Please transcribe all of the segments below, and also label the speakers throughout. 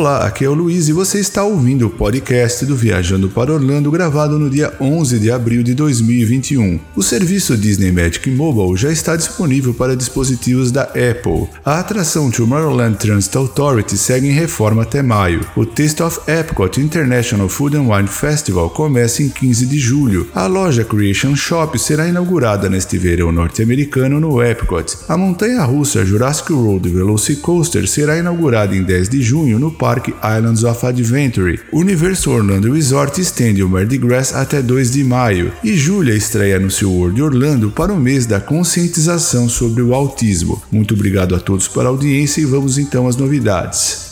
Speaker 1: Olá, aqui é o Luiz e você está ouvindo o podcast do Viajando para Orlando, gravado no dia 11 de abril de 2021. O serviço Disney Magic Mobile já está disponível para dispositivos da Apple. A atração Tomorrowland Transit Authority segue em reforma até maio. O Taste of Epcot International Food and Wine Festival começa em 15 de julho. A loja Creation Shop será inaugurada neste verão norte-americano no Epcot. A montanha-russa Jurassic World Velocicoaster será inaugurada em 10 de junho no Parque Islands of Adventure. O Universo Orlando Resort estende o Mardi Gras até 2 de maio e Júlia estreia no seu World Orlando para o mês da conscientização sobre o autismo. Muito obrigado a todos pela audiência e vamos então às novidades.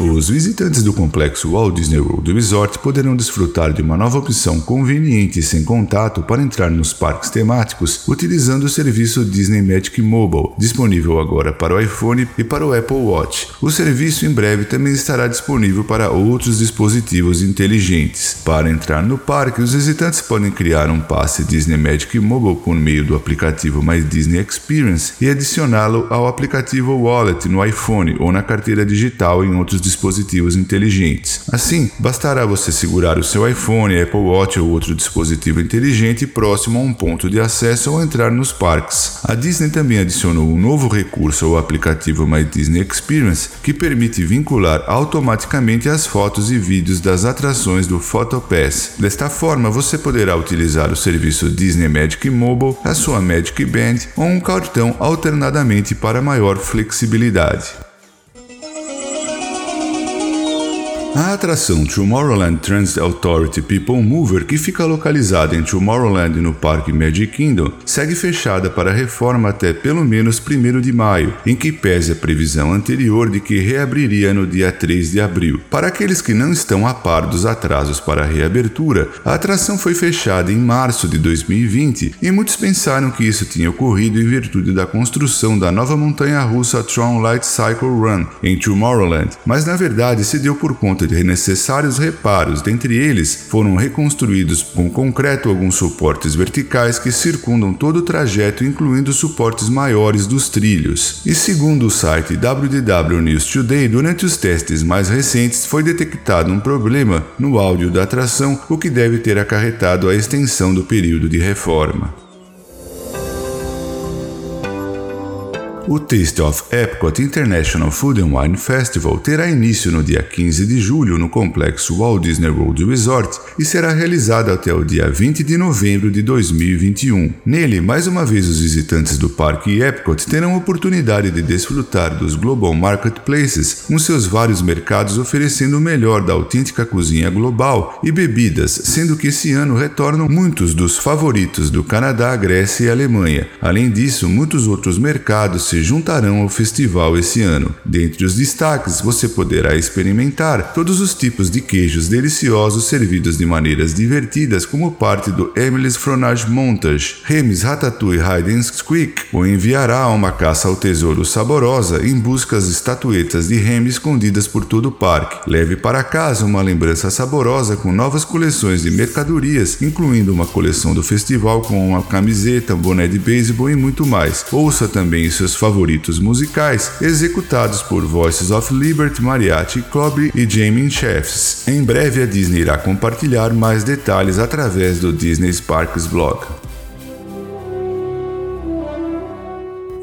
Speaker 1: Os visitantes do complexo Walt Disney World Resort poderão desfrutar de uma nova opção conveniente e sem contato para entrar nos parques temáticos utilizando o serviço Disney Magic Mobile, disponível agora para o iPhone e para o Apple Watch. O serviço em breve também estará disponível para outros dispositivos inteligentes. Para entrar no parque, os visitantes podem criar um passe Disney Magic Mobile por meio do aplicativo My Disney Experience e adicioná-lo ao aplicativo Wallet no iPhone ou na carteira digital em outros dispositivos inteligentes. Assim, bastará você segurar o seu iPhone, Apple Watch ou outro dispositivo inteligente próximo a um ponto de acesso ou entrar nos parques. A Disney também adicionou um novo recurso ao aplicativo My Disney Experience que permite vincular automaticamente as fotos e vídeos das atrações do PhotoPass. Desta forma, você poderá utilizar o serviço Disney Magic Mobile, a sua Magic Band ou um cartão alternadamente para maior flexibilidade. A atração Tomorrowland Transit Authority People Mover, que fica localizada em Tomorrowland no Parque Magic Kingdom, segue fechada para reforma até pelo menos 1 de maio, em que pese a previsão anterior de que reabriria no dia 3 de abril. Para aqueles que não estão a par dos atrasos para a reabertura, a atração foi fechada em março de 2020 e muitos pensaram que isso tinha ocorrido em virtude da construção da nova montanha-russa Tron Light Cycle Run em Tomorrowland, mas na verdade se deu por conta de necessários reparos, dentre eles foram reconstruídos com concreto alguns suportes verticais que circundam todo o trajeto, incluindo suportes maiores dos trilhos. E segundo o site WDW News Today, durante os testes mais recentes foi detectado um problema no áudio da atração, o que deve ter acarretado a extensão do período de reforma. O Taste of Epcot International Food and Wine Festival terá início no dia 15 de julho no complexo Walt Disney World Resort e será realizado até o dia 20 de novembro de 2021. Nele, mais uma vez, os visitantes do Parque Epcot terão a oportunidade de desfrutar dos Global Marketplaces, com seus vários mercados oferecendo o melhor da autêntica cozinha global e bebidas, sendo que esse ano retornam muitos dos favoritos do Canadá, Grécia e Alemanha. Além disso, muitos outros mercados se juntarão ao festival esse ano. Dentre os destaques, você poderá experimentar todos os tipos de queijos deliciosos servidos de maneiras divertidas como parte do Emily's Fronage Montage, Remis Ratatouille Hide and Squeak, ou enviará uma caça ao tesouro saborosa em busca das estatuetas de Remy escondidas por todo o parque. Leve para casa uma lembrança saborosa com novas coleções de mercadorias, incluindo uma coleção do festival com uma camiseta, um boné de beisebol e muito mais. Ouça também seus favoritos musicais, executados por Voices of Liberty, Mariachi Club e Jamie Chefs. Em breve a Disney irá compartilhar mais detalhes através do Disney Sparks blog.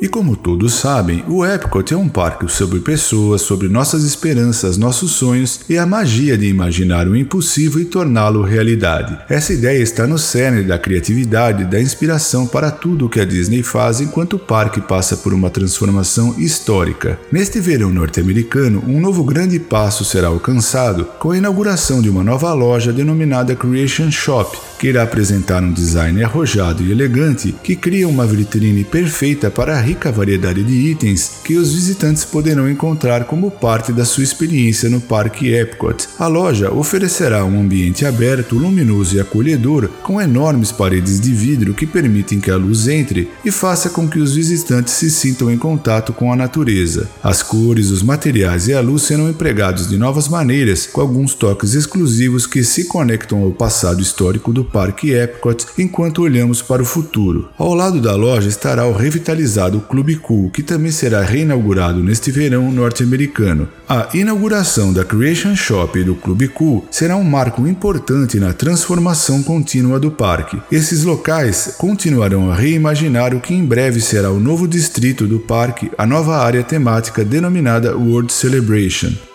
Speaker 1: E como todos sabem, o Epcot é um parque sobre pessoas, sobre nossas esperanças, nossos sonhos e a magia de imaginar o impossível e torná-lo realidade. Essa ideia está no cerne da criatividade da inspiração para tudo o que a Disney faz enquanto o parque passa por uma transformação histórica. Neste verão norte-americano, um novo grande passo será alcançado com a inauguração de uma nova loja denominada Creation Shop, que irá apresentar um design arrojado e elegante que cria uma vitrine perfeita para a rica variedade de itens que os visitantes poderão encontrar como parte da sua experiência no Parque Epcot. A loja oferecerá um ambiente aberto, luminoso e acolhedor, com enormes paredes de vidro que permitem que a luz entre e faça com que os visitantes se sintam em contato com a natureza. As cores, os materiais e a luz serão empregados de novas maneiras, com alguns toques exclusivos que se conectam ao passado histórico do Parque Epcot enquanto olhamos para o futuro. Ao lado da loja estará o revitalizado Clube Cool, que também será reinaugurado neste verão norte-americano. A inauguração da Creation Shop e do Clube Cool será um marco importante na transformação contínua do parque. Esses locais continuarão a reimaginar o que em breve será o novo distrito do parque, a nova área temática denominada World Celebration.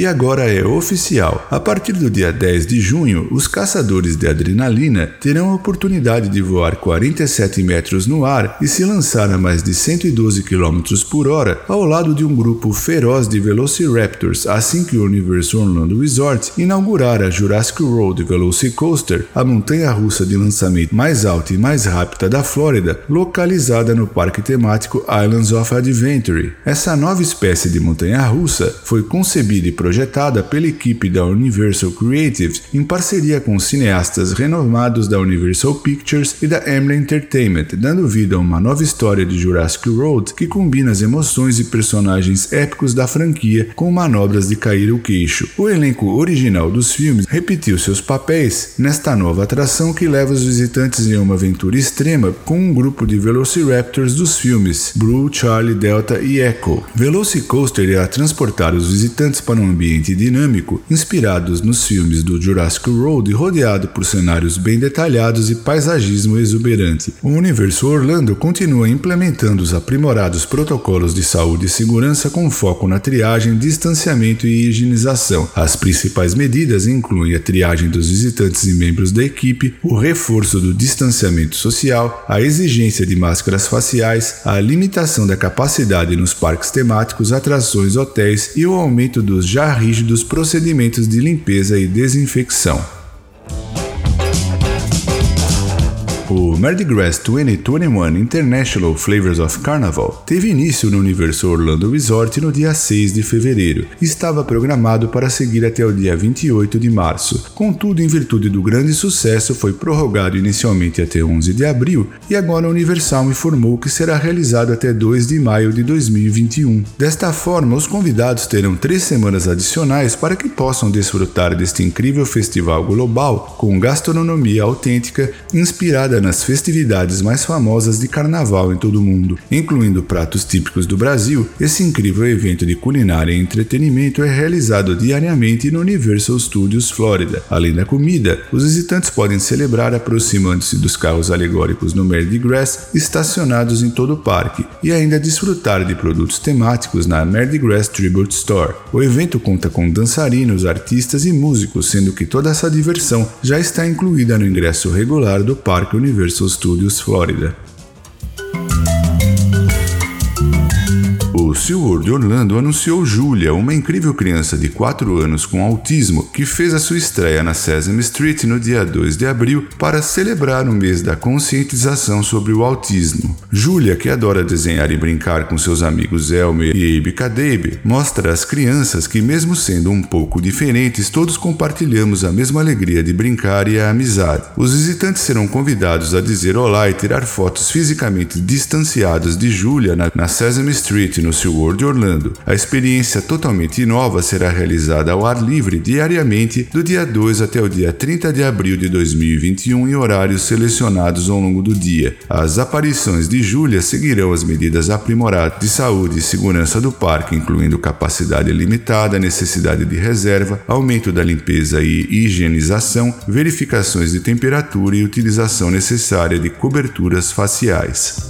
Speaker 1: E agora é oficial. A partir do dia 10 de junho, os caçadores de adrenalina terão a oportunidade de voar 47 metros no ar e se lançar a mais de 112 km por hora ao lado de um grupo feroz de Velociraptors assim que o Universal Orlando Resort inaugurar a Jurassic World Velocicoaster, a montanha-russa de lançamento mais alta e mais rápida da Flórida, localizada no parque temático Islands of Adventure. Essa nova espécie de montanha-russa foi concebida e projetada pela equipe da Universal Creative em parceria com cineastas renomados da Universal Pictures e da Emblem Entertainment, dando vida a uma nova história de Jurassic World que combina as emoções e personagens épicos da franquia com manobras de cair o queixo. O elenco original dos filmes repetiu seus papéis nesta nova atração que leva os visitantes em uma aventura extrema com um grupo de Velociraptors dos filmes Blue, Charlie, Delta e Echo. Velocicoaster irá transportar os visitantes para um ambiente dinâmico, inspirados nos filmes do Jurassic World e rodeado por cenários bem detalhados e paisagismo exuberante. O universo Orlando continua implementando os aprimorados protocolos de saúde e segurança com foco na triagem, distanciamento e higienização. As principais medidas incluem a triagem dos visitantes e membros da equipe, o reforço do distanciamento social, a exigência de máscaras faciais, a limitação da capacidade nos parques temáticos, atrações, hotéis e o aumento dos já rígidos procedimentos de limpeza e desinfecção. O Mardi Gras 2021 International Flavors of Carnival teve início no Universo Orlando Resort no dia 6 de fevereiro e estava programado para seguir até o dia 28 de março. Contudo, em virtude do grande sucesso, foi prorrogado inicialmente até 11 de abril e agora a Universal informou que será realizado até 2 de maio de 2021. Desta forma, os convidados terão três semanas adicionais para que possam desfrutar deste incrível festival global com gastronomia autêntica inspirada nas festividades mais famosas de carnaval em todo o mundo, incluindo pratos típicos do Brasil. Esse incrível evento de culinária e entretenimento é realizado diariamente no Universal Studios Florida. Além da comida, os visitantes podem celebrar aproximando-se dos carros alegóricos no Mardi Gras estacionados em todo o parque e ainda desfrutar de produtos temáticos na Mardi Gras Tribute Store. O evento conta com dançarinos, artistas e músicos, sendo que toda essa diversão já está incluída no ingresso regular do Parque Universal Universal Studios Florida. O SeaWorld Orlando anunciou Julia, uma incrível criança de 4 anos com autismo que fez a sua estreia na Sesame Street no dia 2 de abril para celebrar o mês da conscientização sobre o autismo. Julia, que adora desenhar e brincar com seus amigos Elmer e Abe Cadabe, mostra às crianças que, mesmo sendo um pouco diferentes, todos compartilhamos a mesma alegria de brincar e a amizade. Os visitantes serão convidados a dizer olá e tirar fotos fisicamente distanciados de Julia na, na Sesame Street no SeaWorld Orlando. A experiência totalmente nova será realizada ao ar livre diariamente do dia 2 até o dia 30 de abril de 2021 em horários selecionados ao longo do dia. As aparições de Júlia seguirão as medidas aprimoradas de saúde e segurança do parque, incluindo capacidade limitada, necessidade de reserva, aumento da limpeza e higienização, verificações de temperatura e utilização necessária de coberturas faciais.